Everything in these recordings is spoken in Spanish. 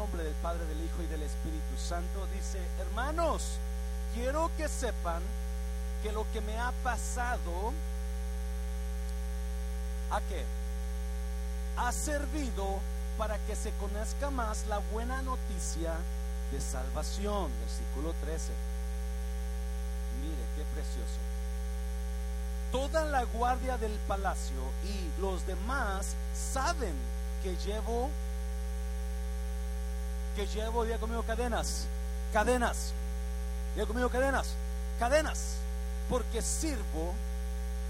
nombre del Padre, del Hijo y del Espíritu Santo, dice, hermanos, quiero que sepan que lo que me ha pasado, ¿a qué? Ha servido para que se conozca más la buena noticia de salvación. Versículo 13. Mire, qué precioso. Toda la guardia del palacio y los demás saben que llevo, que llevo, diga conmigo, cadenas, cadenas, diga conmigo, cadenas, cadenas, porque sirvo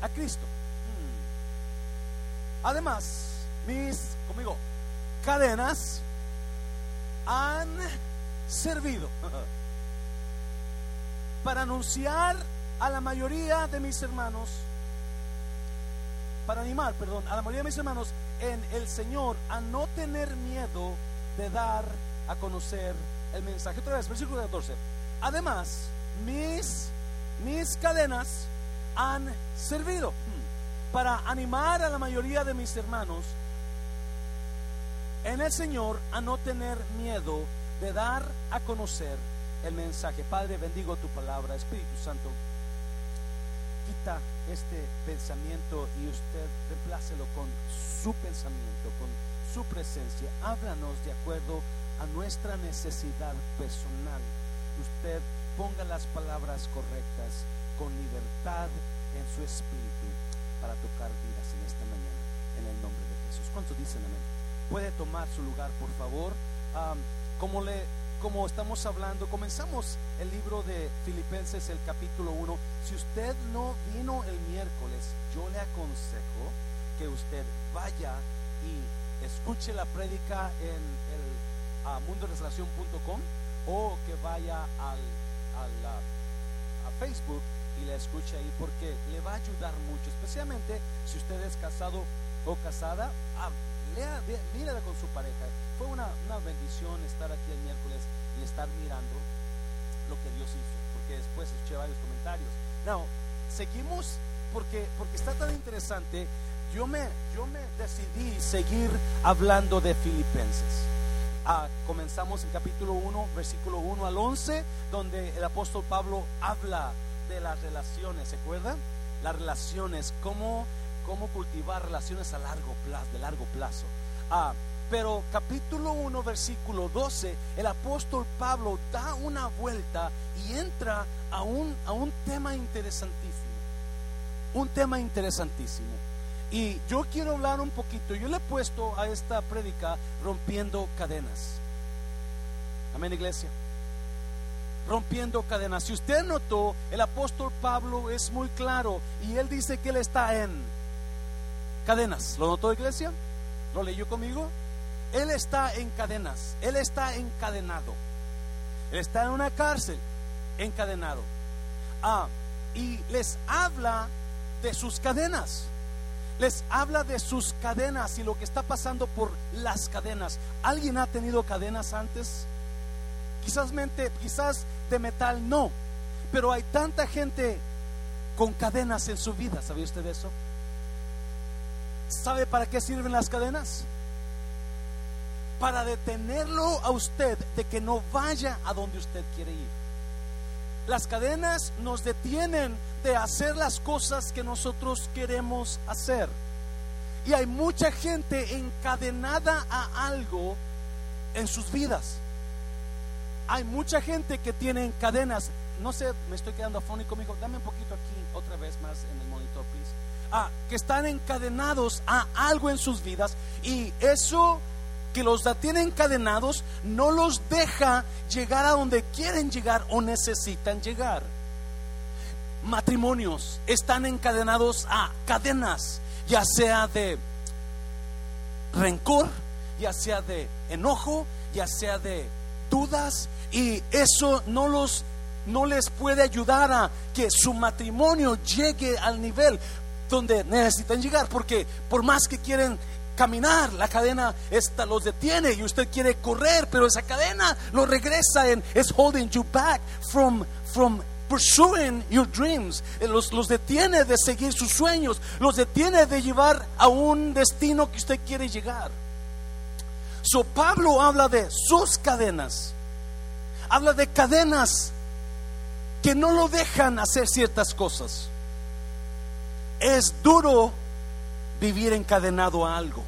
a Cristo. Hmm. Además, mis, conmigo, cadenas han servido para anunciar a la mayoría de mis hermanos, para animar, perdón, a la mayoría de mis hermanos en el Señor a no tener miedo de dar a conocer el mensaje. Otra vez, versículo 14. Además, mis, mis cadenas han servido para animar a la mayoría de mis hermanos en el Señor a no tener miedo de dar a conocer el mensaje. Padre, bendigo tu palabra, Espíritu Santo. Quita este pensamiento y usted reemplácelo con su pensamiento, con su presencia. Háblanos de acuerdo a nuestra necesidad personal. Usted ponga las palabras correctas con libertad en su espíritu para tocar vidas en esta mañana, en el nombre de Jesús. ¿Cuántos dicen amén? Puede tomar su lugar, por favor. como le como estamos hablando, comenzamos el libro de Filipenses, el capítulo 1. Si usted no vino el miércoles, yo le aconsejo que usted vaya y escuche la prédica en el uh, o que vaya al, a Facebook y la escuche ahí porque le va a ayudar mucho, especialmente si usted es casado o casada. Ah, lea, mírala con su pareja. Fue una, una bendición estar aquí el miércoles y estar mirando lo que Dios hizo, porque después escuché varios comentarios. No, seguimos porque, porque está tan interesante. Yo me, yo me decidí seguir hablando de Filipenses. Ah, comenzamos en capítulo 1, versículo 1 al 11, donde el apóstol Pablo habla de las relaciones, ¿se acuerdan? Las relaciones, cómo, cómo cultivar relaciones a largo plazo, de largo plazo. Ah, pero capítulo 1, versículo 12, el apóstol Pablo da una vuelta y entra a un, a un tema interesantísimo. Un tema interesantísimo. Y yo quiero hablar un poquito. Yo le he puesto a esta prédica rompiendo cadenas. Amén, iglesia. Rompiendo cadenas. Si usted notó, el apóstol Pablo es muy claro y él dice que él está en cadenas. ¿Lo notó, iglesia? ¿Lo leyó conmigo? Él está en cadenas, Él está encadenado. Él está en una cárcel, encadenado. Ah, y les habla de sus cadenas. Les habla de sus cadenas y lo que está pasando por las cadenas. ¿Alguien ha tenido cadenas antes? Quizás, mente, quizás de metal no, pero hay tanta gente con cadenas en su vida. ¿Sabía usted eso? ¿Sabe para qué sirven las cadenas? Para detenerlo a usted de que no vaya a donde usted quiere ir. Las cadenas nos detienen de hacer las cosas que nosotros queremos hacer. Y hay mucha gente encadenada a algo en sus vidas. Hay mucha gente que tiene cadenas. No sé, me estoy quedando afónico, amigo. Dame un poquito aquí, otra vez más en el monitor, please que están encadenados a algo en sus vidas y eso que los tiene encadenados no los deja llegar a donde quieren llegar o necesitan llegar. Matrimonios están encadenados a cadenas, ya sea de rencor, ya sea de enojo, ya sea de dudas y eso no los no les puede ayudar a que su matrimonio llegue al nivel donde necesitan llegar, porque por más que quieren caminar, la cadena esta los detiene y usted quiere correr, pero esa cadena lo regresa en es holding you back from from pursuing your dreams, eh, los, los detiene de seguir sus sueños, los detiene de llevar a un destino que usted quiere llegar. So Pablo habla de sus cadenas. Habla de cadenas que no lo dejan hacer ciertas cosas. Es duro vivir encadenado a algo.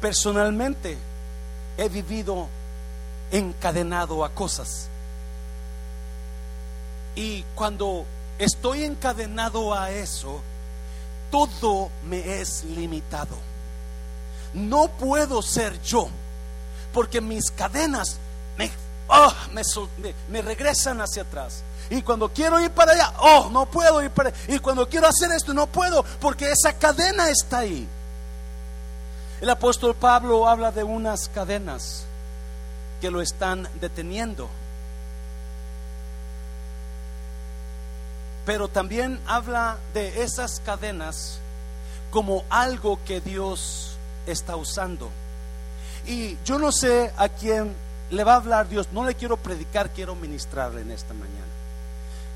Personalmente he vivido encadenado a cosas. Y cuando estoy encadenado a eso, todo me es limitado. No puedo ser yo, porque mis cadenas me, oh, me, regresan hacia atrás. Y cuando quiero ir para allá, oh, no puedo ir para allá. Y cuando quiero hacer esto, no puedo, porque esa cadena está ahí. El apóstol Pablo habla de unas cadenas que lo están deteniendo. Pero también habla de esas cadenas como algo que Dios está usando. Y yo no sé a quién le va a hablar Dios, no le quiero predicar, quiero ministrarle en esta mañana.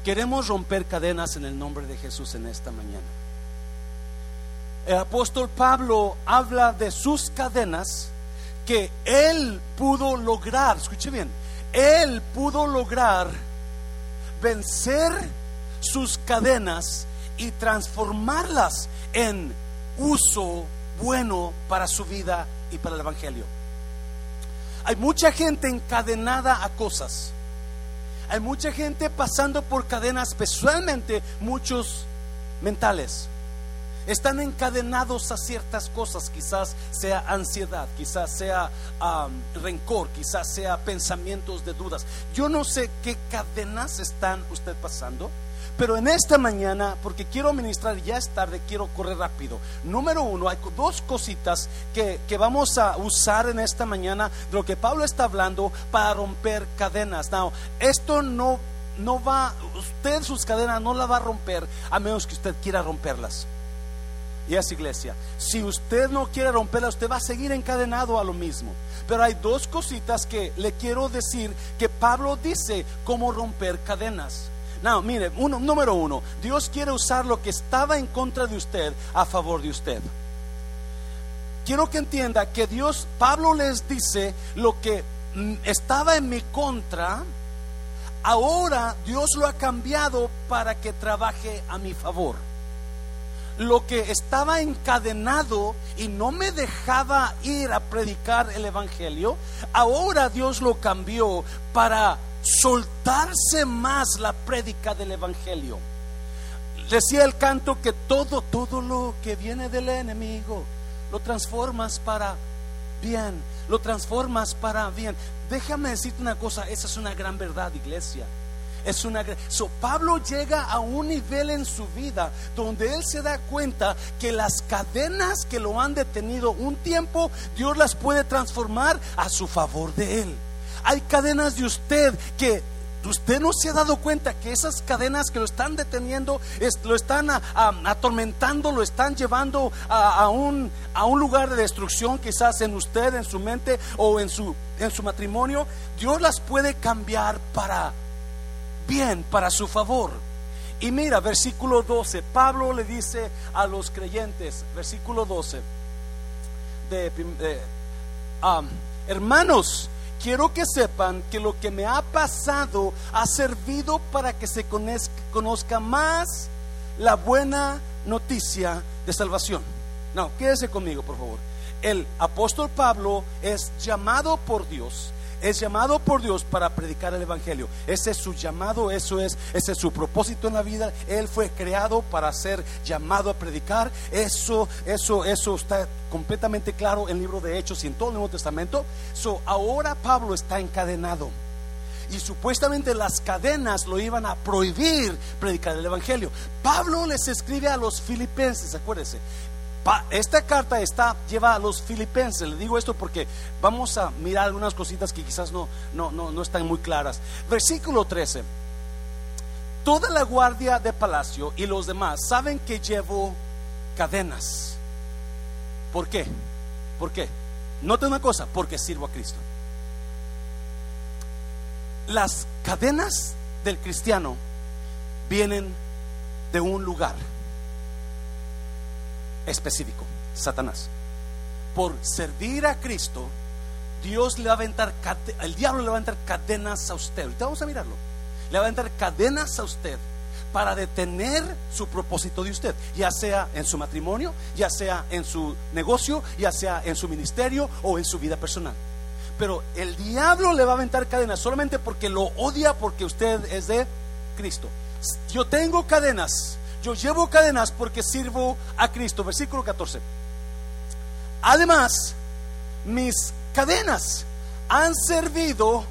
Queremos romper cadenas en el nombre de Jesús en esta mañana. El apóstol Pablo habla de sus cadenas que él pudo lograr, escuche bien, él pudo lograr vencer sus cadenas y transformarlas en uso bueno para su vida y para el Evangelio. Hay mucha gente encadenada a cosas. Hay mucha gente pasando por cadenas, especialmente muchos mentales están encadenados a ciertas cosas, quizás sea ansiedad, quizás sea rencor, quizás sea pensamientos de dudas. Yo no sé qué cadenas están usted pasando, pero en esta mañana, porque quiero ministrar, ya es tarde, quiero correr rápido. Número uno, hay dos cositas que, que vamos a usar en esta mañana de lo que Pablo está hablando para romper cadenas. Now, esto no, no va, usted sus cadenas no la va a romper a menos que usted quiera romperlas y es iglesia. Si usted no quiere romperla, usted va a seguir encadenado a lo mismo. Pero hay dos cositas que le quiero decir que Pablo dice cómo romper cadenas. No, mire, uno, número uno, Dios quiere usar lo que estaba en contra de usted a favor de usted. Quiero que entienda que Dios, Pablo les dice lo que mm, estaba en mi contra, ahora Dios lo ha cambiado para que trabaje a mi favor lo que estaba encadenado y no me dejaba ir a predicar el Evangelio, ahora Dios lo cambió para soltarse más la prédica del Evangelio. Decía el canto que todo, todo lo que viene del enemigo, lo transformas para bien, lo transformas para bien. Déjame decirte una cosa, esa es una gran verdad, iglesia. Es una so, Pablo llega a un nivel en su vida donde él se da cuenta que las cadenas que lo han detenido un tiempo, Dios las puede transformar a su favor de él. Hay cadenas de usted que usted no se ha dado cuenta que esas cadenas que lo están deteniendo, lo están atormentando, lo están llevando a, un, a un lugar de destrucción, quizás en usted, en su mente o en su, en su matrimonio. Dios las puede cambiar para bien para su favor. Y mira, versículo 12, Pablo le dice a los creyentes, versículo 12, de, hermanos, quiero que sepan que lo que me ha pasado ha servido para que se conozca más la buena noticia de salvación. No, quédese conmigo, por favor. El apóstol Pablo es llamado por Dios es llamado por Dios para predicar el Evangelio. Ese es su llamado, eso es, ese es su propósito en la vida. Él fue creado para ser llamado a predicar. Eso, eso, eso está completamente claro en el libro de Hechos y en todo el Nuevo Testamento. So, ahora Pablo está encadenado. Y supuestamente las cadenas lo iban a prohibir predicar el Evangelio. Pablo les escribe a los filipenses, acuérdense, esta carta está, lleva a los filipenses. Le digo esto porque vamos a mirar algunas cositas que quizás no, no, no, no están muy claras. Versículo 13. Toda la guardia de palacio y los demás saben que llevo cadenas. ¿Por qué? ¿Por qué? Note una cosa, porque sirvo a Cristo. Las cadenas del cristiano vienen de un lugar específico, Satanás. por servir a Cristo, Dios le va a aventar, el diablo le va a aventar cadenas a usted. Ahorita vamos a mirarlo. Le va a aventar cadenas a usted para detener su propósito de usted, ya sea en su matrimonio, ya sea en su negocio, ya sea en su ministerio o en su vida personal. Pero el diablo le va a aventar cadenas solamente porque lo odia porque usted es de Cristo. Yo tengo cadenas, yo llevo cadenas porque sirvo a Cristo. Versículo 14. Además, mis cadenas han servido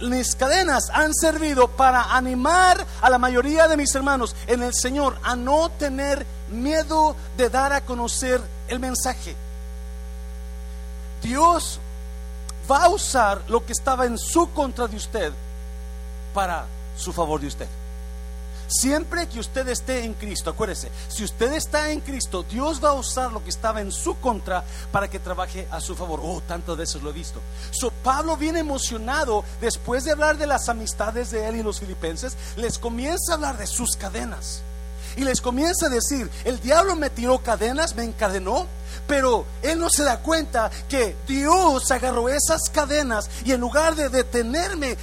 mis cadenas han servido para animar a la mayoría de mis hermanos en el Señor a no tener miedo de dar a conocer el mensaje. Dios va a usar lo que estaba en su contra de usted para su favor de usted. Siempre que usted esté en Cristo, acuérdese, si usted está en Cristo, Dios va a usar lo que estaba en su contra para que trabaje a su favor. Oh, tantas veces lo he visto. So, Pablo viene emocionado después de hablar de las amistades de él y los filipenses, les comienza a hablar de sus cadenas. Y les comienza a decir, el diablo me tiró cadenas, me encadenó, pero él no se da cuenta que Dios agarró esas cadenas y en lugar de detenerme,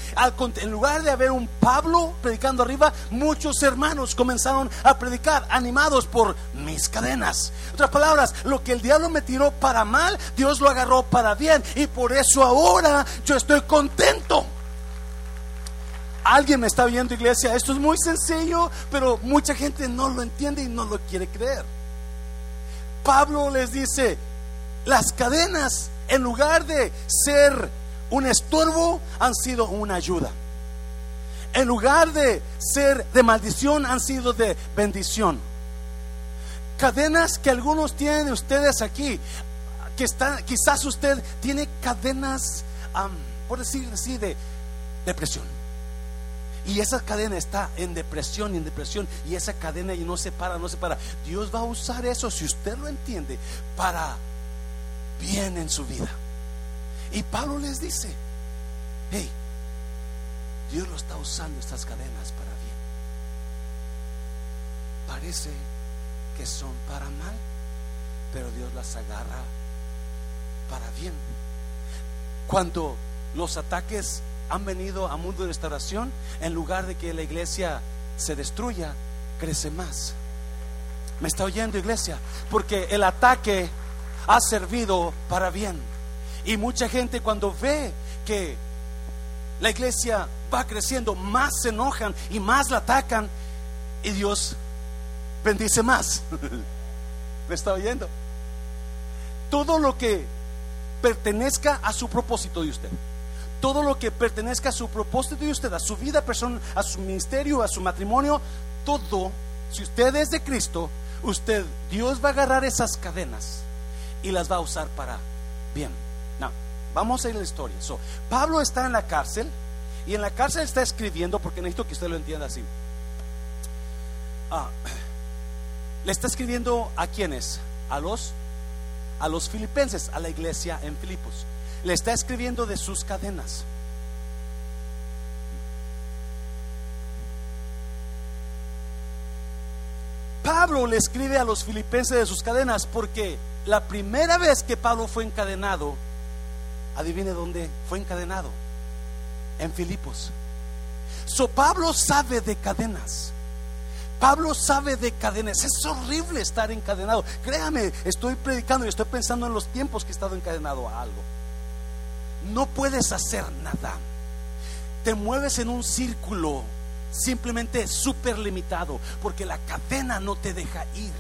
en lugar de haber un Pablo predicando arriba, muchos hermanos comenzaron a predicar animados por mis cadenas. En otras palabras, lo que el diablo me tiró para mal, Dios lo agarró para bien y por eso ahora yo estoy contento. Alguien me está viendo, iglesia. Esto es muy sencillo, pero mucha gente no lo entiende y no lo quiere creer. Pablo les dice, las cadenas, en lugar de ser un estorbo, han sido una ayuda. En lugar de ser de maldición, han sido de bendición. Cadenas que algunos tienen de ustedes aquí, que están, quizás usted tiene cadenas, por decir así, de depresión y esa cadena está en depresión y en depresión. Y esa cadena y no se para, no se para. Dios va a usar eso, si usted lo entiende, para bien en su vida. Y Pablo les dice, hey, Dios lo está usando estas cadenas para bien. Parece que son para mal, pero Dios las agarra para bien. Cuando los ataques han venido a mundo de restauración, en lugar de que la iglesia se destruya, crece más. ¿Me está oyendo, iglesia? Porque el ataque ha servido para bien. Y mucha gente cuando ve que la iglesia va creciendo, más se enojan y más la atacan. Y Dios bendice más. ¿Me está oyendo? Todo lo que pertenezca a su propósito de usted todo lo que pertenezca a su propósito de usted, a su vida personal, a su ministerio, a su matrimonio, todo, si usted es de Cristo, usted, Dios va a agarrar esas cadenas y las va a usar para bien. No, vamos a ir a la historia. Pablo está en la cárcel y en la cárcel está escribiendo, porque necesito que usted lo entienda así. Ah, le está escribiendo a quienes? A los, a los filipenses, a la iglesia en Filipos le está escribiendo de sus cadenas. Pablo le escribe a los filipenses de sus cadenas porque la primera vez que Pablo fue encadenado, adivine dónde fue encadenado, en Filipos. So Pablo sabe de cadenas. Pablo sabe de cadenas. Es horrible estar encadenado. Créame, estoy predicando y estoy pensando en los tiempos que he estado encadenado a algo no puedes hacer nada. Te mueves en un círculo simplemente súper limitado, porque la cadena no te deja ir.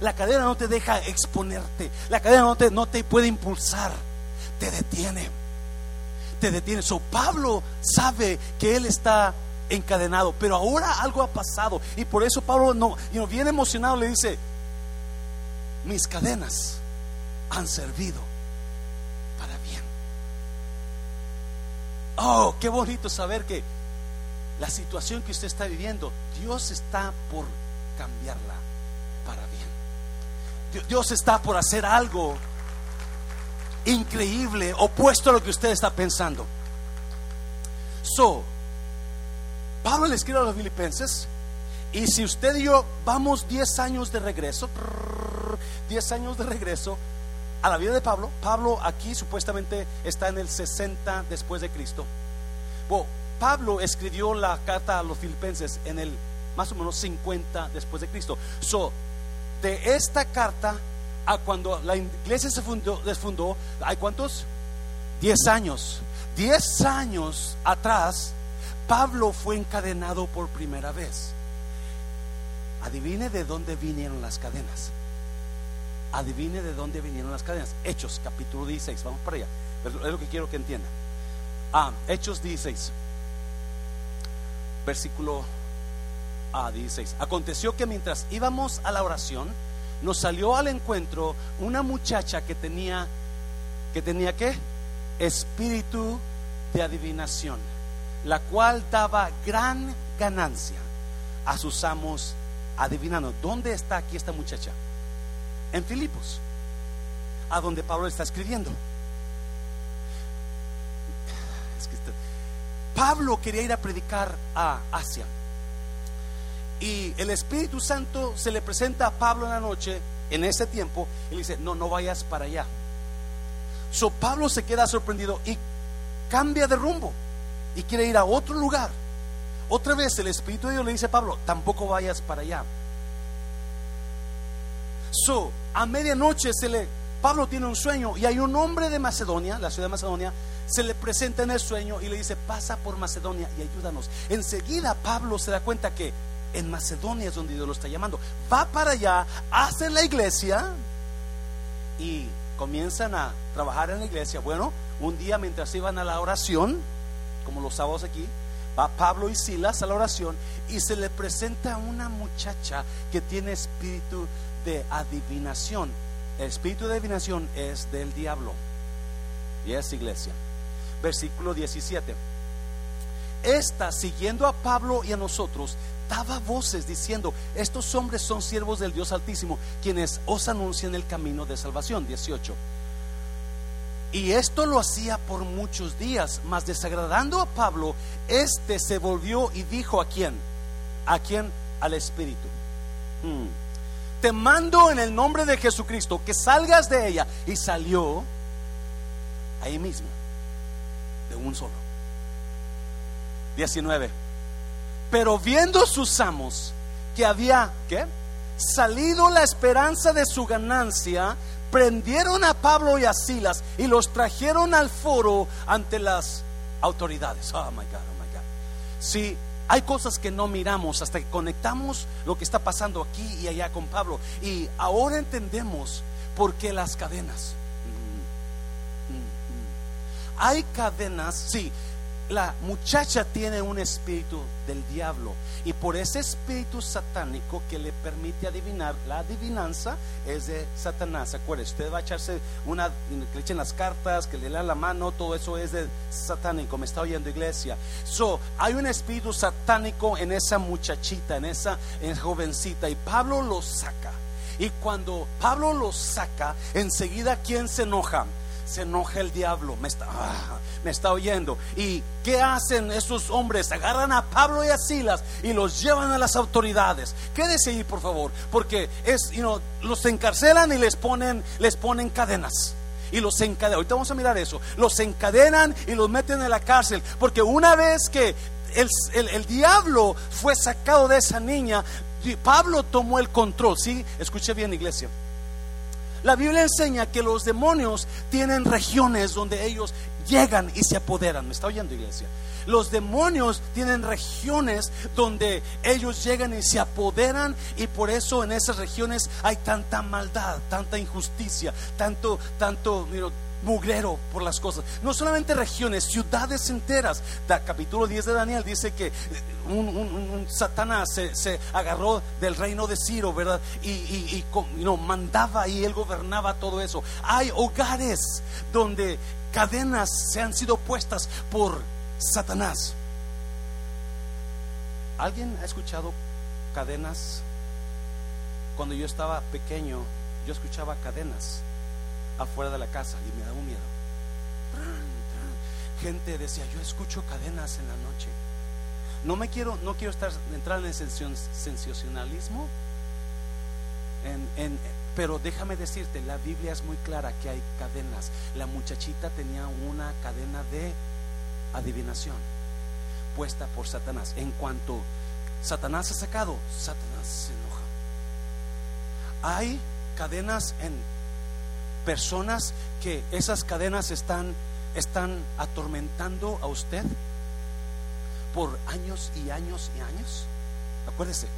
La cadena no te deja exponerte. La cadena no te, no te puede impulsar. Te detiene. Te detiene. So, Pablo sabe que él está encadenado, pero ahora algo ha pasado. Y por eso Pablo no, viene emocionado, le dice, mis cadenas han servido Oh, qué bonito saber que la situación que usted está viviendo, Dios está por cambiarla para bien. Dios está por hacer algo increíble, opuesto a lo que usted está pensando. So, Pablo le escribe a los filipenses, y si usted y yo vamos 10 años de regreso, 10 años de regreso a la vida de Pablo. Pablo aquí supuestamente está en el 60 después de Cristo. Bueno, Pablo escribió la carta a los filipenses en el más o menos 50 después de Cristo. So, de esta carta a cuando la iglesia se fundó, desfundó, ¿hay cuántos? 10 años. 10 años atrás, Pablo fue encadenado por primera vez. Adivine de dónde vinieron las cadenas. Adivine de dónde vinieron las cadenas. Hechos, capítulo 16. Vamos para allá. Es lo que quiero que entienda. Ah, Hechos 16. Versículo a 16. Aconteció que mientras íbamos a la oración, nos salió al encuentro una muchacha que tenía, que tenía qué? Espíritu de adivinación, la cual daba gran ganancia a sus amos adivinando. ¿Dónde está aquí esta muchacha? En Filipos, a donde Pablo está escribiendo. Pablo quería ir a predicar a Asia. Y el Espíritu Santo se le presenta a Pablo en la noche, en ese tiempo, y le dice, no, no vayas para allá. So Pablo se queda sorprendido y cambia de rumbo y quiere ir a otro lugar. Otra vez el Espíritu de Dios le dice a Pablo, tampoco vayas para allá. So, a medianoche se le, Pablo tiene un sueño y hay un hombre de Macedonia, la ciudad de Macedonia, se le presenta en el sueño y le dice, pasa por Macedonia y ayúdanos. Enseguida Pablo se da cuenta que en Macedonia es donde Dios lo está llamando. Va para allá, hace la iglesia y comienzan a trabajar en la iglesia. Bueno, un día mientras iban a la oración, como los sábados aquí, va Pablo y Silas a la oración y se le presenta una muchacha que tiene espíritu de adivinación. El espíritu de adivinación es del diablo y es iglesia. Versículo 17. Esta, siguiendo a Pablo y a nosotros, daba voces diciendo, estos hombres son siervos del Dios Altísimo, quienes os anuncian el camino de salvación. 18. Y esto lo hacía por muchos días, mas desagradando a Pablo, este se volvió y dijo a quién, a quién, al Espíritu. Hmm. Te mando en el nombre de Jesucristo que salgas de ella. Y salió ahí mismo, de un solo. 19 pero viendo sus amos que había. Salido la esperanza de su ganancia, prendieron a Pablo y a Silas y los trajeron al foro ante las autoridades. Oh my God, oh my God. Sí, hay cosas que no miramos hasta que conectamos lo que está pasando aquí y allá con Pablo. Y ahora entendemos por qué las cadenas. Mm, mm, mm. Hay cadenas, sí, la muchacha tiene un espíritu del diablo y por ese espíritu satánico que le permite adivinar, la adivinanza es de Satanás. Acuérdese, usted va a echarse una, que le echen las cartas, que le lean la mano, todo eso es de satánico. Me está oyendo iglesia. So, hay un espíritu satánico en esa muchachita, en esa, en esa jovencita y Pablo lo saca. Y cuando Pablo lo saca, enseguida, ¿quién se enoja? se enoja el diablo, me está, ah, me está oyendo. ¿Y qué hacen esos hombres? Agarran a Pablo y a Silas y los llevan a las autoridades. Quédese ahí, por favor, porque es, you los encarcelan y les ponen, les ponen cadenas. Y los encadenan, ahorita vamos a mirar eso, los encadenan y los meten en la cárcel, porque una vez que el, el diablo fue sacado de esa niña, Pablo tomó el control, ¿sí? Escuche bien, iglesia. La Biblia enseña que los demonios tienen regiones donde ellos llegan y se apoderan. ¿Me está oyendo, iglesia? Los demonios tienen regiones donde ellos llegan y se apoderan y por eso en esas regiones hay tanta maldad, tanta injusticia, tanto, tanto, mugrero por las cosas. No solamente regiones, ciudades enteras. Capítulo 10 de Daniel dice que un, Satanás se, agarró del reino de Ciro, ¿verdad? Y, y, no, mandaba y él gobernaba todo eso. Hay hogares donde cadenas se han sido puestas por Satanás. ¿Alguien ha escuchado cadenas? Cuando yo estaba pequeño, yo escuchaba cadenas afuera de la casa y me da un miedo. Gente decía, yo escucho cadenas en la noche. No me quiero, no quiero estar entrar en el sensacionalismo. En, Pero déjame decirte, la Biblia es muy clara que hay cadenas. La muchachita tenía una cadena de adivinación puesta por Satanás. En cuanto Satanás ha sacado, Satanás se enoja. Hay cadenas en personas que esas cadenas están, están atormentando a usted por años y años y años. Acuérdese,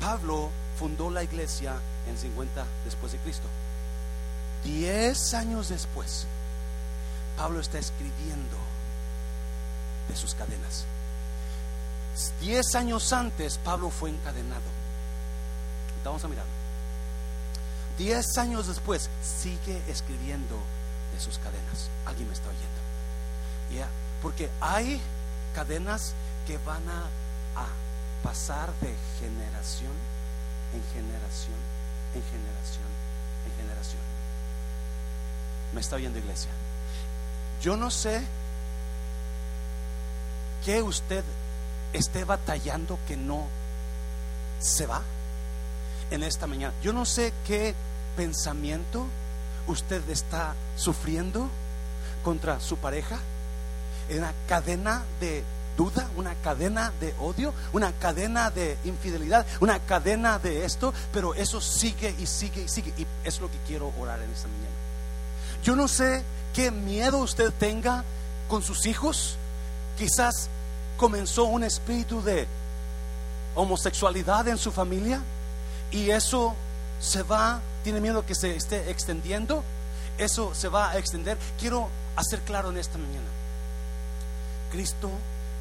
Pablo fundó la iglesia en 50 después de Cristo. Diez años después, Pablo está escribiendo de sus cadenas. Diez años antes, Pablo fue encadenado. Vamos a mirarlo. Diez años después, sigue escribiendo de sus cadenas. Alguien me está oyendo. Ya, porque hay cadenas que van a, a pasar de generación en generación, en generación, en generación. ¿Me está oyendo iglesia? Yo no sé que usted esté batallando que no se va en esta mañana. Yo no sé qué pensamiento usted está sufriendo contra su pareja. En una cadena de duda, una cadena de odio, una cadena de infidelidad, una cadena de esto, pero eso sigue y sigue y sigue. Y es lo que quiero orar en esta mañana. Yo no sé qué miedo usted tenga con sus hijos. Quizás comenzó un espíritu de homosexualidad en su familia y eso se va, tiene miedo que se esté extendiendo, eso se va a extender. Quiero hacer claro en esta mañana, Cristo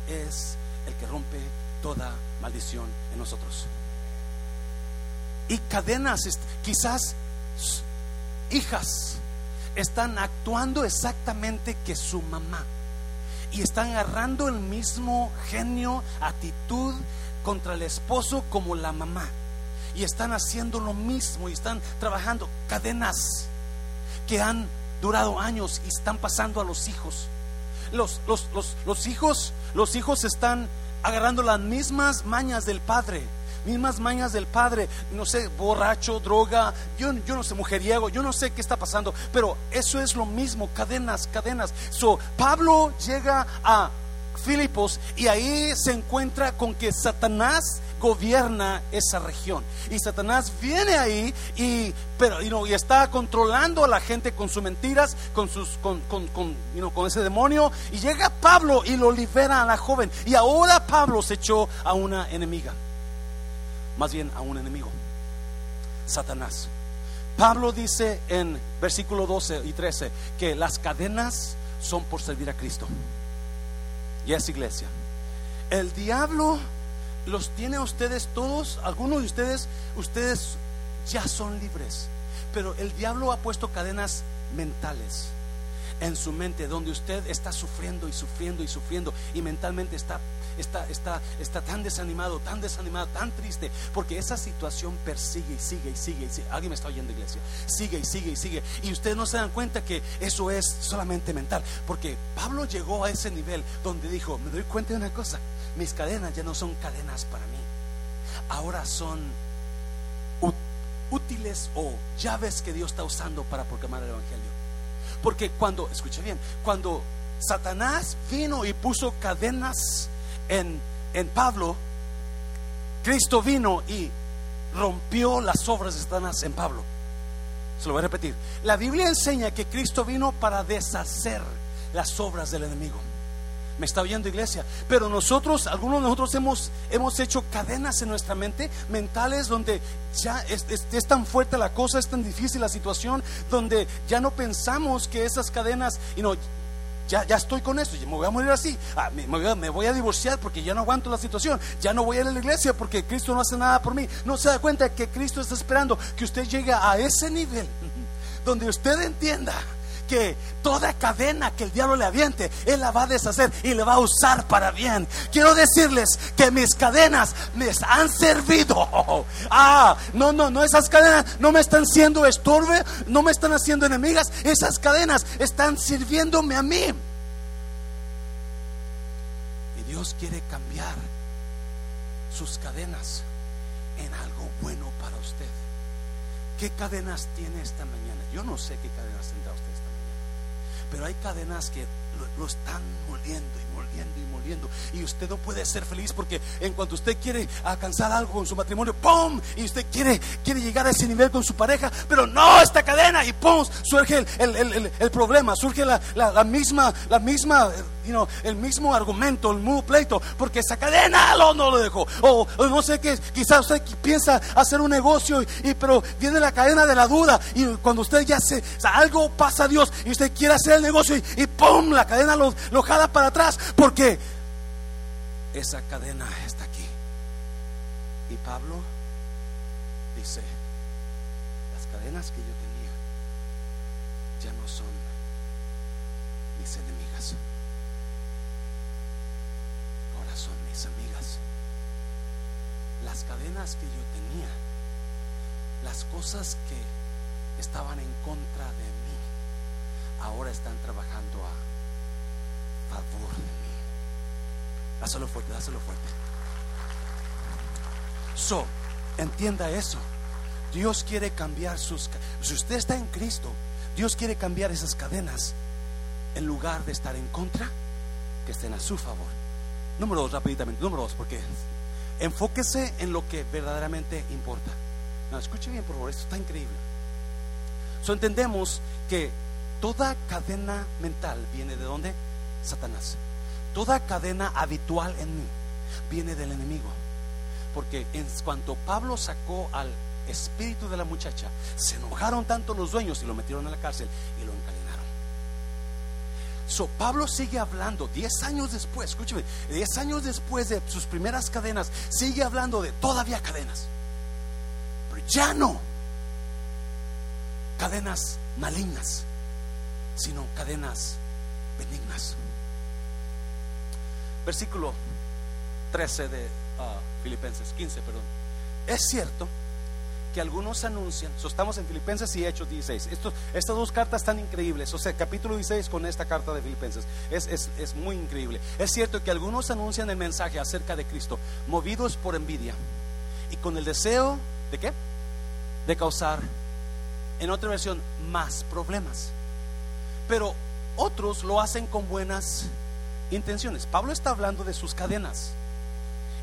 es el que rompe toda maldición en nosotros. Y cadenas, quizás hijas, están actuando exactamente que su mamá. Y están agarrando el mismo genio, actitud contra el esposo como la mamá. Y están haciendo lo mismo y están trabajando cadenas que han durado años y están pasando a los hijos. Los, los, los, los hijos, los hijos están agarrando las mismas mañas del padre mismas mañas del padre, no sé, borracho, droga, yo, yo no sé, mujeriego, yo no sé qué está pasando, pero eso es lo mismo, cadenas, cadenas. So, Pablo llega a Filipos y ahí se encuentra con que Satanás gobierna esa región. Y Satanás viene ahí y, pero, y está controlando a la gente con sus mentiras, con, sus, con, con, con, con ese demonio. Y llega Pablo y lo libera a la joven. Y ahora Pablo se echó a una enemiga más bien a un enemigo, Satanás. Pablo dice en versículo 12 y 13 que las cadenas son por servir a Cristo. Y es iglesia. El diablo los tiene a ustedes todos, algunos de ustedes, ustedes ya son libres. Pero el diablo ha puesto cadenas mentales en su mente donde usted está sufriendo y sufriendo y sufriendo y mentalmente está está, está, está tan desanimado, tan desanimado, tan triste, porque esa situación persigue y sigue y sigue y sigue. Alguien me está oyendo, iglesia. Sigue y sigue y sigue. Y ustedes no se dan cuenta que eso es solamente mental, porque Pablo llegó a ese nivel donde dijo, me doy cuenta de una cosa, mis cadenas ya no son cadenas para mí, ahora son útiles o llaves que Dios está usando para proclamar el Evangelio. Porque cuando, escuche bien, cuando Satanás vino y puso cadenas en, en Pablo, Cristo vino y rompió las obras de Satanás en Pablo. Se lo voy a repetir. La Biblia enseña que Cristo vino para deshacer las obras del enemigo. Me está oyendo iglesia. Pero nosotros, algunos de nosotros hemos, hemos hecho cadenas en nuestra mente, mentales, donde ya es, es, tan fuerte la cosa, es tan difícil la situación, donde ya no pensamos que esas cadenas, y no, ya, ya estoy con esto, me voy a morir así, ah, me, me, voy a divorciar porque ya no aguanto la situación, ya no voy a ir a la iglesia porque Cristo no hace nada por mí. No se da cuenta que Cristo está esperando que usted llegue a ese nivel donde usted entienda que toda cadena que el diablo le aviente, Él la va a deshacer y le va a usar para bien. Quiero decirles que mis cadenas me han servido. Ah, no, no, no, esas cadenas no me están siendo estorbe, no me están haciendo enemigas, esas cadenas están sirviéndome a mí. Y Dios quiere cambiar sus cadenas en algo bueno para usted. ¿Qué cadenas tiene esta mañana? Yo no sé qué cadenas tendrá usted. Pero hay cadenas que lo, están moliendo y moliendo y moliendo. Y usted no puede ser feliz porque en cuanto usted quiere alcanzar algo con su matrimonio, ¡pum! Y usted quiere, quiere llegar a ese nivel con su pareja, pero no, esta cadena y ¡pum! Surge el, el- el- problema, surge la, la- la misma, la misma, eh, el mismo argumento, el mismo pleito, porque esa cadena lo, no lo dejó. O, no sé qué, quizás usted piensa hacer un negocio, y, pero viene la cadena de la duda. Y cuando usted ya se, o sea, algo pasa a Dios y usted quiere hacer el negocio y, ¡pum! La cadena lo, lo jala para atrás, porque esa cadena está aquí. Y Pablo dice, las cadenas que yo tenía ya no son mis enemigas. Ahora son mis amigas. Las cadenas que yo tenía, las cosas que estaban en contra de mí, ahora están trabajando a favor de mí. Dáselo fuerte, dáselo fuerte. So, entienda eso. Dios quiere cambiar sus... Si usted está en Cristo, Dios quiere cambiar esas cadenas. En lugar de estar en contra, que estén a su favor. Número dos, rápidamente. Número dos, porque enfóquese en lo que verdaderamente importa. Escuche bien, por favor, esto está increíble. Entendemos que toda cadena mental viene de dónde? Satanás. Toda cadena habitual en mí viene del enemigo. Porque en cuanto Pablo sacó al espíritu de la muchacha, se enojaron tanto los dueños y lo metieron en la cárcel y lo encadenaron. Pablo sigue hablando 10 años después, escúcheme, 10 años después de sus primeras cadenas, sigue hablando de todavía cadenas. Pero ya no cadenas malignas, sino cadenas benignas. Versículo 13 de ah, Filipenses 15, perdón. Es cierto que algunos anuncian, estamos en Filipenses y Hechos 16. Estos, estas dos cartas están increíbles. O sea, capítulo 16 con esta carta de Filipenses es, es, es muy increíble. Es cierto que algunos anuncian el mensaje acerca de Cristo, movidos por envidia y con el deseo de qué? De causar, en otra versión, más problemas. Pero otros lo hacen con buenas intenciones. Pablo está hablando de sus cadenas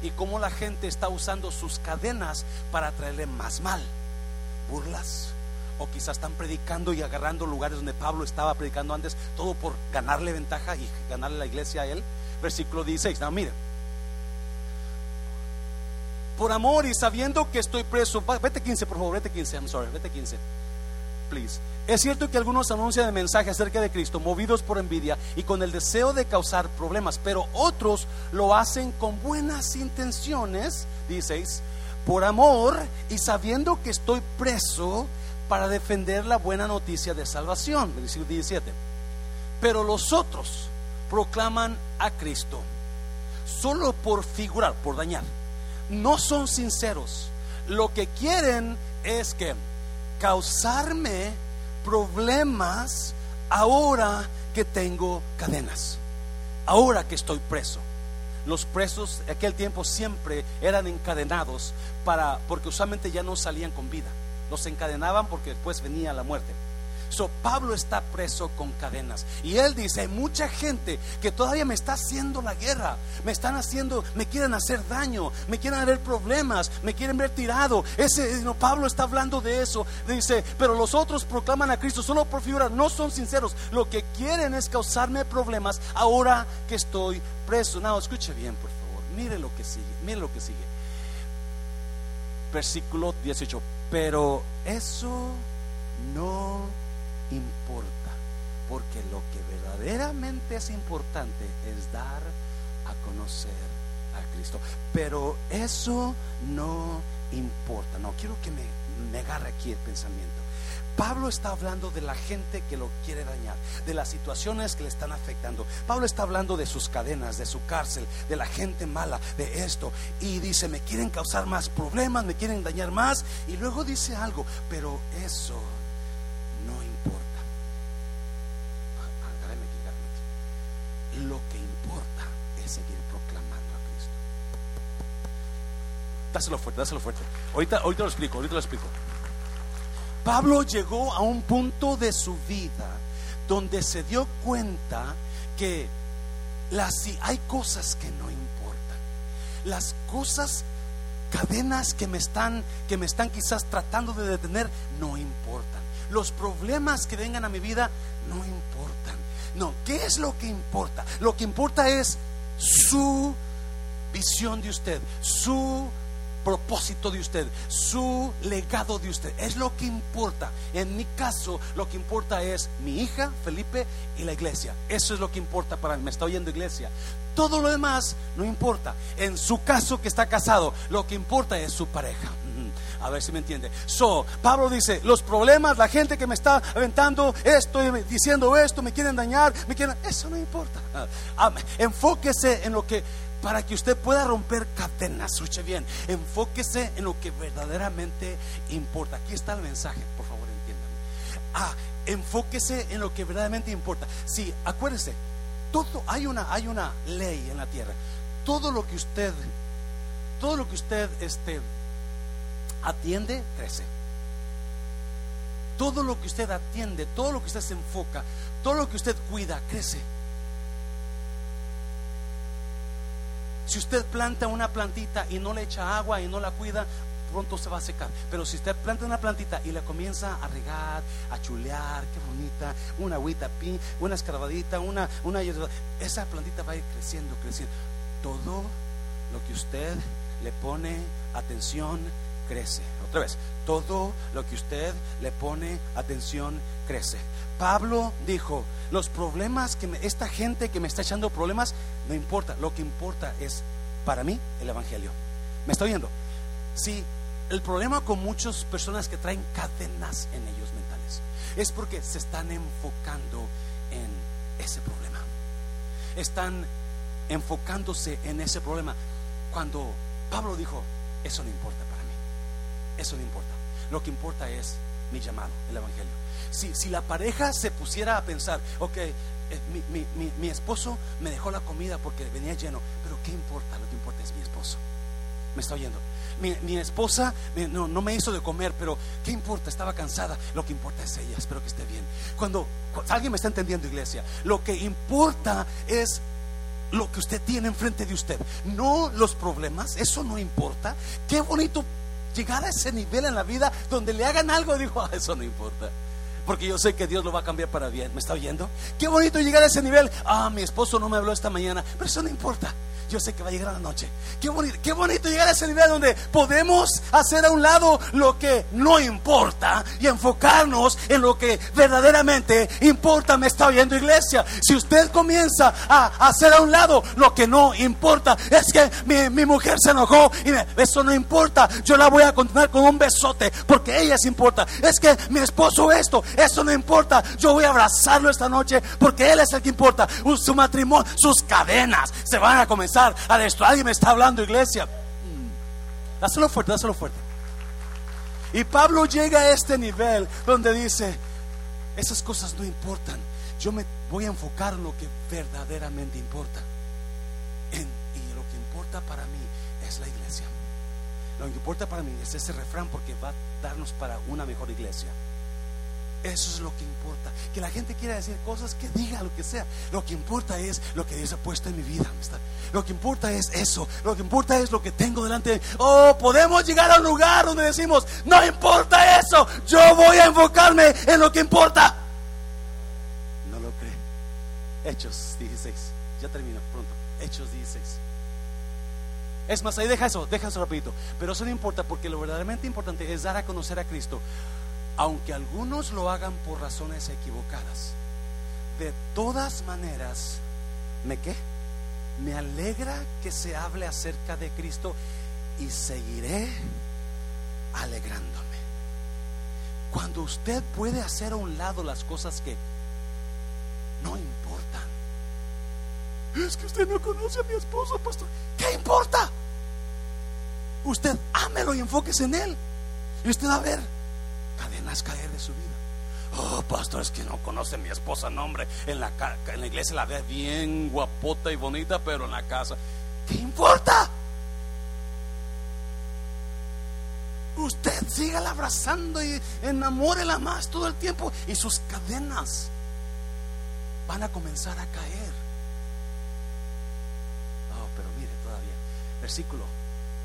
y cómo la gente está usando sus cadenas para traerle más mal, burlas, o quizás están predicando y agarrando lugares donde Pablo estaba predicando antes, todo por ganarle ventaja y ganarle la iglesia a él. Versículo 16, no, mira, por amor y sabiendo que estoy preso, vete 15 por favor, vete 15, I'm sorry, vete 15 Es cierto que algunos anuncian el mensaje acerca de Cristo movidos por envidia y con el deseo de causar problemas, pero otros lo hacen con buenas intenciones, diceis, por amor y sabiendo que estoy preso para defender la buena noticia de salvación. Versículo 17. Pero los otros proclaman a Cristo solo por figurar, por dañar. No son sinceros. Lo que quieren es que causarme problemas ahora que tengo cadenas, ahora que estoy preso. Los presos de aquel tiempo siempre eran encadenados para porque usualmente ya no salían con vida. Los encadenaban porque después venía la muerte. So, Pablo está preso con cadenas. Y él dice, hay mucha gente que todavía me está haciendo la guerra. Me están haciendo, me quieren hacer daño, me quieren ver problemas, me quieren ver tirado. Ese, no, Pablo está hablando de eso. Dice, pero los otros proclaman a Cristo solo por figura, no son sinceros. Lo que quieren es causarme problemas ahora que estoy preso. No, escuche bien, por favor. Mire lo que sigue, mire lo que sigue. Versículo 18. Pero eso no importa, porque lo que verdaderamente es importante es dar a conocer a Cristo. Pero eso no importa. No, quiero que me, me agarre aquí el pensamiento. Pablo está hablando de la gente que lo quiere dañar, de las situaciones que le están afectando. Pablo está hablando de sus cadenas, de su cárcel, de la gente mala, de esto. Y dice, me quieren causar más problemas, me quieren dañar más. Y luego dice algo, pero eso no importa. Ah, agárrame aquí, agárrame aquí. Lo que importa es seguir proclamando a Cristo. Dáselo fuerte, dáselo fuerte. Ahorita, ahorita lo explico, ahorita lo explico. Pablo llegó a un punto de su vida donde se dio cuenta que las, hay cosas que no importan. Las cosas, cadenas que me están, que me están quizás tratando de detener, no importan. Los problemas que vengan a mi vida no importan. No, ¿qué es lo que importa? Lo que importa es su visión de usted, su propósito de usted, su legado de usted. Es lo que importa. En mi caso, lo que importa es mi hija, Felipe, y la iglesia. Eso es lo que importa para mí. Me está oyendo iglesia. Todo lo demás no importa. En su caso que está casado, lo que importa es su pareja. A ver si me entiende. So, Pablo dice, los problemas, la gente que me está aventando esto, diciendo esto, me quieren dañar, me quieren... Eso no importa. Ah, enfóquese en lo que para que usted pueda romper cadenas. Escuche bien, enfóquese en lo que verdaderamente importa. Aquí está el mensaje, por favor, entiéndame. Ah, enfóquese en lo que verdaderamente importa. Sí, acuérdese, todo hay una hay una ley en la tierra. Todo lo que usted todo lo que usted este atiende crece. Todo lo que usted atiende, todo lo que usted se enfoca, todo lo que usted cuida crece. Si usted planta una plantita y no le echa agua y no la cuida, pronto se va a secar. Pero si usted planta una plantita y la comienza a regar, a chulear, qué bonita, una agüita, una escarbadita, una, una esa plantita va a ir creciendo, creciendo. Todo lo que usted le pone atención crece. Otra vez, todo lo que usted le pone atención crece. Pablo dijo, los problemas que esta gente que me está echando problemas, no importa, lo que importa es para mí el Evangelio. ¿Me está oyendo? Sí, el problema con muchas personas que traen cadenas en ellos mentales es porque se están enfocando en ese problema. Están enfocándose en ese problema. Cuando Pablo dijo, eso no importa eso no importa. Lo que importa es mi llamado, el Evangelio si, la pareja se pusiera a pensar, ok, eh, mi, esposo me dejó la comida porque venía lleno, pero ¿qué importa? Lo que importa es mi esposo. ¿Me está oyendo? Mi, esposa no, no, me hizo de comer, pero ¿qué importa? Estaba cansada. Lo que importa es ella. Espero que esté bien. Cuando, cuando alguien me está entendiendo, iglesia, lo que importa es lo que usted tiene enfrente de usted, no los problemas. Eso no importa. Qué bonito llegar a ese nivel en la vida donde le hagan algo. Dijo, ah, eso no importa porque yo sé que Dios lo va a cambiar para bien. ¿Me está oyendo? Qué bonito llegar a ese nivel. Ah, mi esposo no me habló esta mañana, pero eso no importa yo sé que va a llegar la noche. Qué bonito, llegar a ese nivel donde podemos hacer a un lado lo que no importa y enfocarnos en lo que verdaderamente importa. Me está oyendo iglesia. Si usted comienza a hacer a un lado lo que no importa, es que mi, mujer se enojó y eso no importa. Yo la voy a continuar con un besote porque ella se importa. Es que mi esposo esto, eso no importa. Yo voy a abrazarlo esta noche porque él es el que importa. Su matrimonio, sus cadenas se van a comenzar a destruir. Alguien me está hablando, iglesia. Mm. Dáselo fuerte, dáselo fuerte. Y Pablo llega a este nivel donde dice, esas cosas no importan. Yo me voy a enfocar en lo que verdaderamente importa. y lo que importa para mí es la iglesia. Lo que importa para mí es ese refrán porque va a darnos para una mejor iglesia. Eso es lo que importa. Que la gente quiera decir cosas, que diga lo que sea. Lo que importa es lo que Dios ha puesto en mi vida. Lo que importa es eso. Lo que importa es lo que tengo delante de Oh, podemos llegar a un lugar donde decimos, no importa eso. Yo voy a enfocarme en lo que importa. No lo cree. Hechos 16. Ya termino pronto. Hechos 16. Es más, ahí deja eso, deja eso rapidito. Pero eso no importa porque lo verdaderamente importante es dar a conocer a Cristo aunque algunos lo hagan por razones equivocadas. De todas maneras, ¿me qué? Me alegra que se hable acerca de Cristo y seguiré alegrándome. Cuando usted puede hacer a un lado las cosas que no importan. Es que usted no conoce a mi esposo, pastor. ¿Qué importa? Usted ámelo y enfóquese en él. Y usted va a ver cadenas caer de su vida. Oh, pastor, es que no conoce mi esposa, nombre. En la, en la iglesia la ve bien guapota y bonita, pero en la casa, ¿qué importa? Usted sígala abrazando y enamórela más todo el tiempo. Y sus cadenas van a comenzar a caer. Oh, pero mire todavía. Versículo.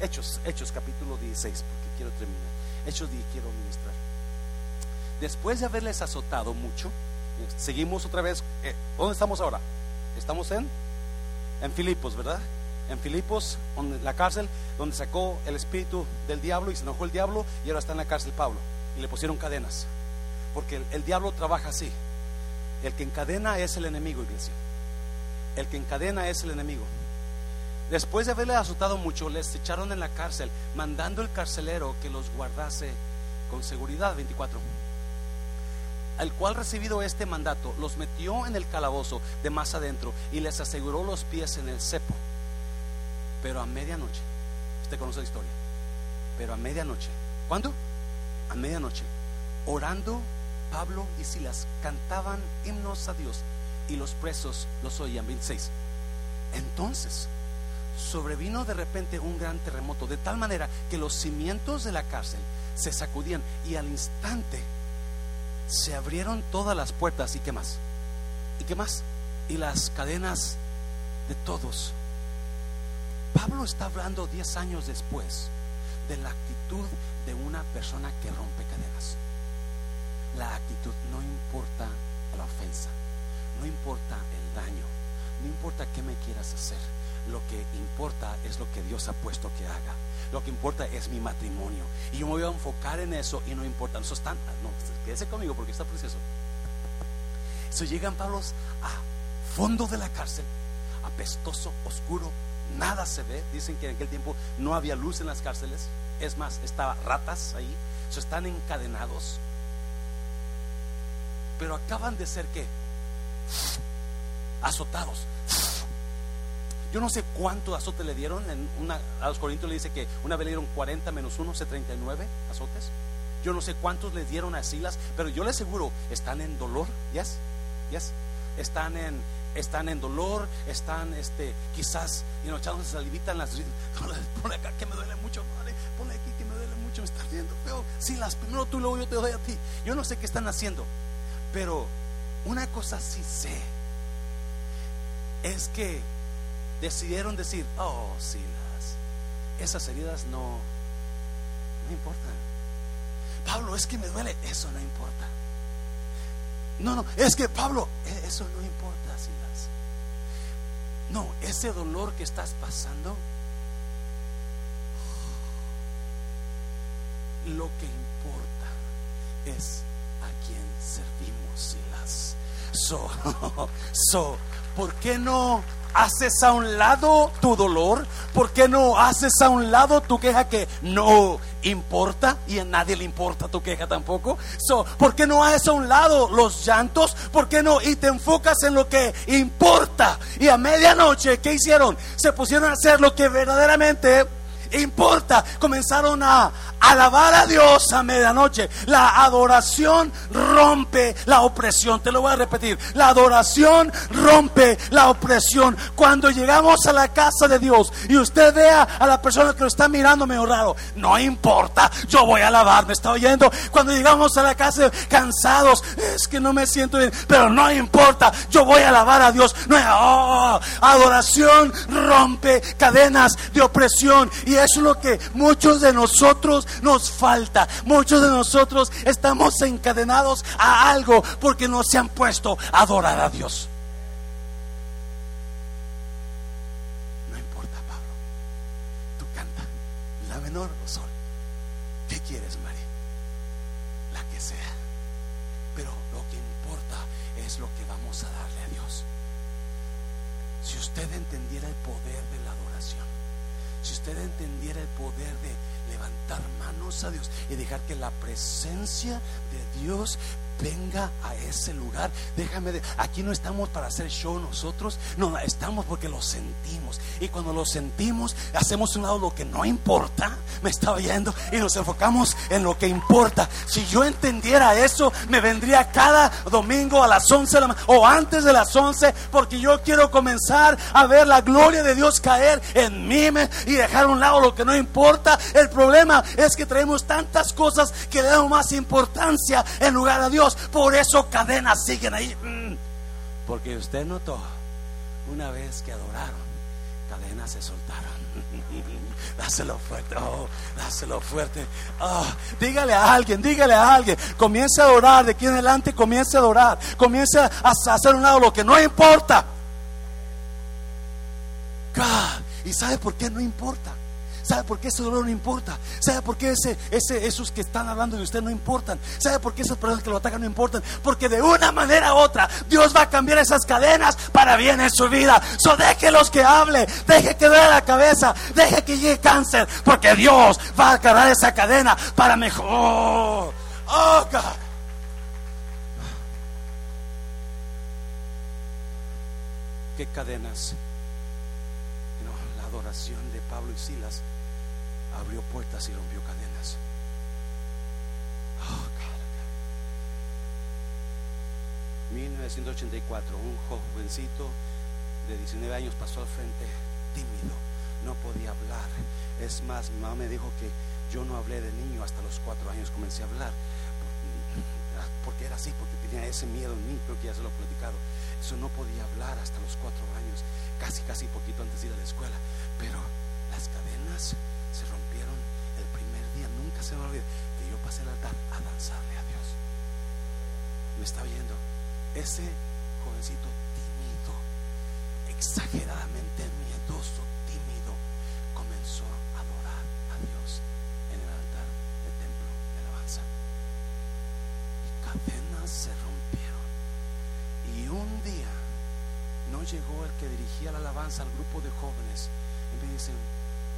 Hechos, Hechos capítulo 16, porque quiero terminar. Hechos 10, quiero ministrar. Después de haberles azotado mucho, seguimos otra vez. Eh, ¿Dónde estamos ahora? Estamos en, en Filipos, ¿verdad? En Filipos, en la cárcel, donde sacó el espíritu del diablo y se enojó el diablo y ahora está en la cárcel Pablo. Y le pusieron cadenas. Porque el, diablo trabaja así. El que encadena es el enemigo, iglesia. El que encadena es el enemigo. Después de haberle azotado mucho, les echaron en la cárcel, mandando el carcelero que los guardase con seguridad. 24 al cual recibido este mandato, los metió en el calabozo de más adentro y les aseguró los pies en el cepo. Pero a medianoche, usted conoce la historia, pero a medianoche, ¿cuándo? A medianoche, orando, Pablo y Silas cantaban himnos a Dios y los presos los oían. 26. Entonces sobrevino de repente un gran terremoto, de tal manera que los cimientos de la cárcel se sacudían y al instante se abrieron todas las puertas y qué más. ¿Y qué más? Y las cadenas de todos. Pablo está hablando diez años después de la actitud de una persona que rompe cadenas. La actitud no importa la ofensa, no importa el daño, no importa qué me quieras hacer. Lo que importa es lo que Dios ha puesto que haga. Lo que importa es mi matrimonio. Y yo me voy a enfocar en eso y no importa. Eso están, no, quédese conmigo porque está precioso. So llegan Pablos a fondo de la cárcel, apestoso, oscuro, nada se ve. Dicen que en aquel tiempo no había luz en las cárceles. Es más, estaba ratas ahí. So están encadenados. Pero acaban de ser qué? Azotados. Yo no sé cuánto azote le dieron. A los Corintios le dice que una vez le dieron 40 menos 1, 39 azotes. Yo no sé cuántos le dieron a Silas, pero yo le aseguro, están en dolor, ¿yes? ¿Yes? Están en, están en dolor, están este, quizás y nos echándose salivita las pone acá que me duele mucho, madre, pone aquí que me duele mucho, me está viendo feo. Silas, primero tú luego yo te doy a ti. Yo no sé qué están haciendo, pero una cosa sí sé es que decidieron decir, oh, Silas, esas heridas no, no importan. Pablo, es que me duele, eso no importa. No, no, es que Pablo, e, eso no importa, Silas. No, ese dolor que estás pasando, lo que importa es a quién servimos, Silas. So, so, ¿por qué no haces a un lado tu dolor? ¿Por qué no haces a un lado tu queja que no importa y a nadie le importa tu queja tampoco? So, ¿Por qué no haces a un lado los llantos? ¿Por qué no? Y te enfocas en lo que importa. Y a medianoche, ¿qué hicieron? Se pusieron a hacer lo que verdaderamente importa. Comenzaron a alabar a Dios a medianoche. La adoración rompe la opresión. Te lo voy a repetir. La adoración rompe la opresión. Cuando llegamos a la casa de Dios y usted vea a la persona que lo está mirando medio raro, no importa. Yo voy a alabar. Me está oyendo. Cuando llegamos a la casa cansados, es que no me siento bien, pero no importa. Yo voy a alabar a Dios. No, oh, adoración rompe cadenas de opresión y es lo que muchos de nosotros nos falta. Muchos de nosotros estamos encadenados a algo porque no se han puesto a adorar a Dios. No importa, Pablo. Tú canta la menor o. ¿Qué quieres, María? La que sea. Pero lo que importa es lo que vamos a darle a Dios. Si usted entendiera el poder de la adoración, si usted entendiera el poder de levantar manos a Dios y dejar que la presencia de Dios venga a ese lugar. Déjame, de, aquí no estamos para hacer show nosotros, no, estamos porque lo sentimos. Y cuando lo sentimos, hacemos un lado lo que no importa, me estaba yendo, y nos enfocamos en lo que importa. Si yo entendiera eso, me vendría cada domingo a las 11 o antes de las 11, porque yo quiero comenzar a ver la gloria de Dios caer en mí y dejar a un lado lo que no importa. El problema es que traemos tantas cosas que le damos más importancia en lugar a Dios. Por eso cadenas siguen ahí. Mm. Porque usted notó, una vez que adoraron, cadenas se soltaron. Dáselo fuerte, oh, dáselo fuerte. Oh, dígale a alguien, dígale a alguien. Comience a adorar, de aquí en adelante comience a adorar. Comience a hacer un lado lo que no importa. ¿Y sabe por qué no importa? ¿Sabe por qué ese dolor no importa? ¿Sabe por qué ese, ese, esos que están hablando de usted no importan? ¿Sabe por qué esas personas que lo atacan no importan? Porque de una manera u otra Dios va a cambiar esas cadenas para bien en su vida. So deje los que hable, deje que vea la cabeza, deje que llegue cáncer, porque Dios va a cargar esa cadena para mejor. Oh. ¿Qué cadenas? la adoración Pablo y Silas abrió puertas y rompió cadenas. 1984, un jovencito de 19 años pasó al frente tímido, no podía hablar. Es más, mi mamá me dijo que yo no hablé de niño hasta los cuatro años, comencé a hablar. Porque era así, porque tenía ese miedo en mí, creo que ya se lo he platicado. Eso no podía hablar hasta los cuatro años, casi, casi poquito antes de ir a la escuela. Pero se rompieron el primer día. Nunca se me olvida que yo pasé el altar a danzarle a Dios. Me está viendo. Ese jovencito tímido, exageradamente miedoso, tímido, comenzó a adorar a Dios en el altar del templo de alabanza. Y cadenas se rompieron. Y un día no llegó el que dirigía la alabanza al grupo de jóvenes. Y me dicen,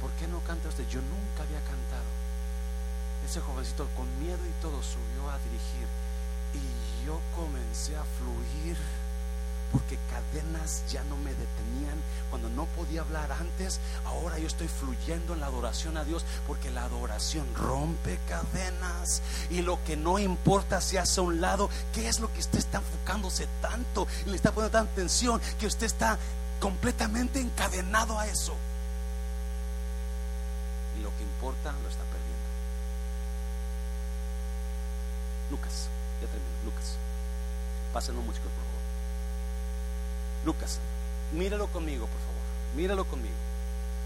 ¿por qué no canta usted? Yo nunca había cantado. Ese jovencito con miedo y todo subió a dirigir y yo comencé a fluir porque cadenas ya no me detenían. Cuando no podía hablar antes, ahora yo estoy fluyendo en la adoración a Dios porque la adoración rompe cadenas y lo que no importa se hace a un lado. ¿Qué es lo que usted está enfocándose tanto y le está poniendo tanta atención que usted está completamente encadenado a eso? Importa lo está perdiendo. Lucas, ya termino. Lucas, pásenlo músicos, por favor. Lucas, míralo conmigo, por favor. Míralo conmigo.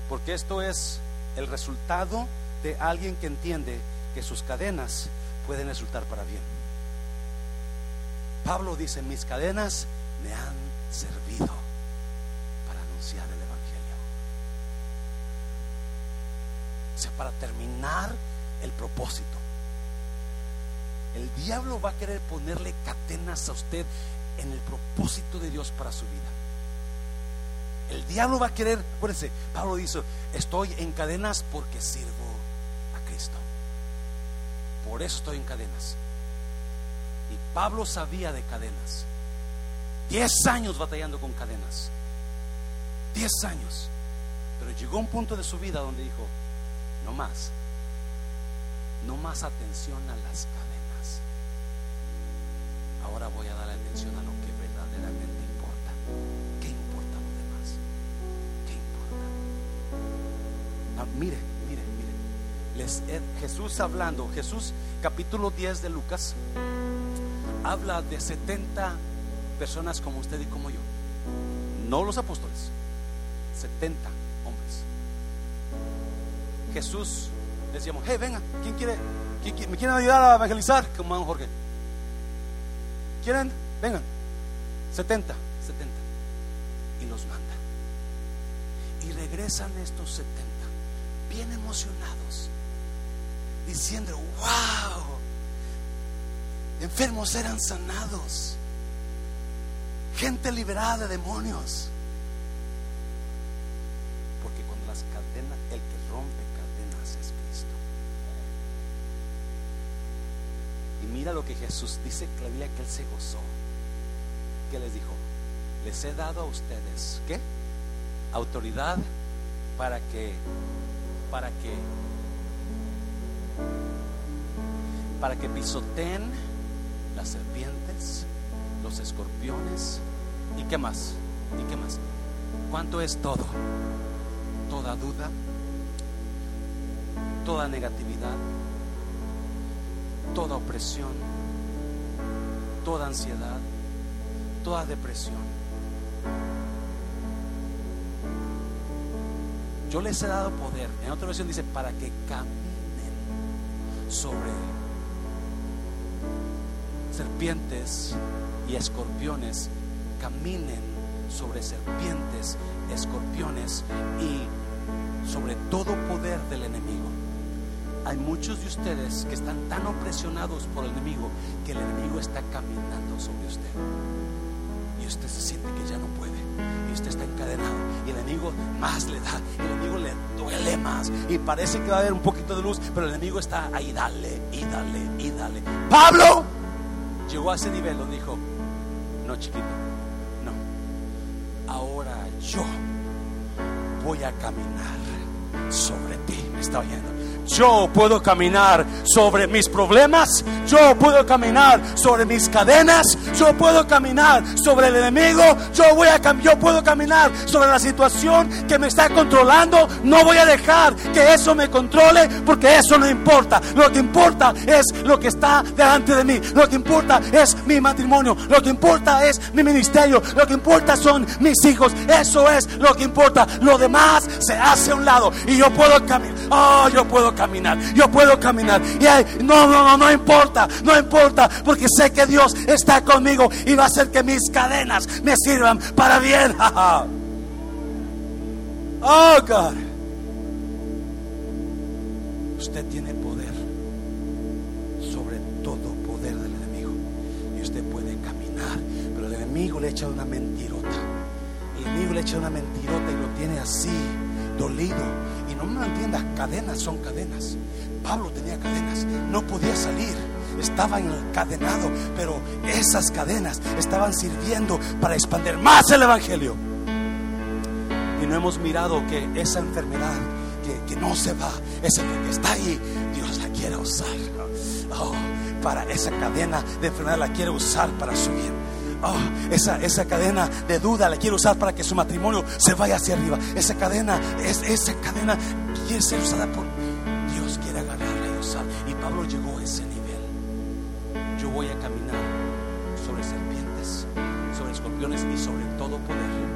Porque esto es el resultado de alguien que entiende que sus cadenas pueden resultar para bien. Pablo dice, mis cadenas me han servido para anunciar el Evangelio. O sea, para terminar el propósito. El diablo va a querer ponerle cadenas a usted en el propósito de Dios para su vida. El diablo va a querer, acuérdense, Pablo dice, estoy en cadenas porque sirvo a Cristo. Por eso estoy en cadenas. Y Pablo sabía de cadenas. Diez años batallando con cadenas. Diez años. Pero llegó un punto de su vida donde dijo, no más. No más atención a las cadenas. Ahora voy a dar atención a lo que verdaderamente importa. ¿Qué importa lo demás? ¿Qué importa? Ah, mire, mire, mire. Les, eh, Jesús hablando, Jesús capítulo 10 de Lucas, habla de 70 personas como usted y como yo. No los apóstoles, 70 hombres. Jesús decíamos, hey, venga, ¿quién quiere, quién, me quieren ayudar a evangelizar? Como Jorge. ¿Quieren? Vengan. 70, 70. Y los manda. Y regresan estos 70, bien emocionados, diciendo, wow, enfermos eran sanados, gente liberada de demonios. Porque cuando las cadenas, el que rompe cadenas es Cristo. Y mira lo que Jesús dice la Biblia que él se gozó. ¿Qué les dijo? Les he dado a ustedes, ¿qué? Autoridad para que, para que, para que pisoteen las serpientes, los escorpiones y qué más, y qué más. ¿Cuánto es todo? Toda duda, toda negatividad, toda opresión, toda ansiedad, toda depresión. Yo les he dado poder. En otra versión dice, para que caminen sobre serpientes y escorpiones. Caminen sobre serpientes, escorpiones y sobre todo poder del enemigo. Hay muchos de ustedes que están tan opresionados por el enemigo que el enemigo está caminando sobre usted. Y usted se siente que ya no puede. Y usted está encadenado. Y el enemigo más le da. El enemigo le duele más. Y parece que va a haber un poquito de luz. Pero el enemigo está ahí, dale, y dale, y dale. Pablo llegó a ese nivel. Lo dijo. No, chiquito. No. Ahora yo voy a caminar sobre ti. Me está oyendo. Yo puedo caminar sobre mis problemas. Yo puedo caminar sobre mis cadenas. Yo puedo caminar sobre el enemigo. Yo voy a yo puedo caminar sobre la situación que me está controlando. No voy a dejar que eso me controle porque eso no importa. Lo que importa es lo que está delante de mí. Lo que importa es mi matrimonio. Lo que importa es mi ministerio. Lo que importa son mis hijos. Eso es lo que importa. Lo demás se hace a un lado y yo puedo caminar. Oh, yo puedo caminar, yo puedo caminar. Y no, no, no, no importa, no importa, porque sé que Dios está conmigo y va a hacer que mis cadenas me sirvan para bien. oh, God. Usted tiene poder sobre todo poder del enemigo. Y usted puede caminar, pero el enemigo le echa una mentirota. El enemigo le echa una mentirota y lo tiene así, dolido no me entiendas, cadenas son cadenas. Pablo tenía cadenas, no podía salir, estaba encadenado, pero esas cadenas estaban sirviendo para expandir más el Evangelio. Y no hemos mirado que esa enfermedad que, que no se va, esa que está ahí, Dios la quiere usar. Oh, para esa cadena de enfermedad la quiere usar para subir Oh, esa, esa cadena de duda la quiere usar para que su matrimonio se vaya hacia arriba. Esa cadena, es, esa cadena quiere ser usada por Dios, quiere agarrarla y usar. Y Pablo llegó a ese nivel. Yo voy a caminar sobre serpientes, sobre escorpiones y sobre todo poder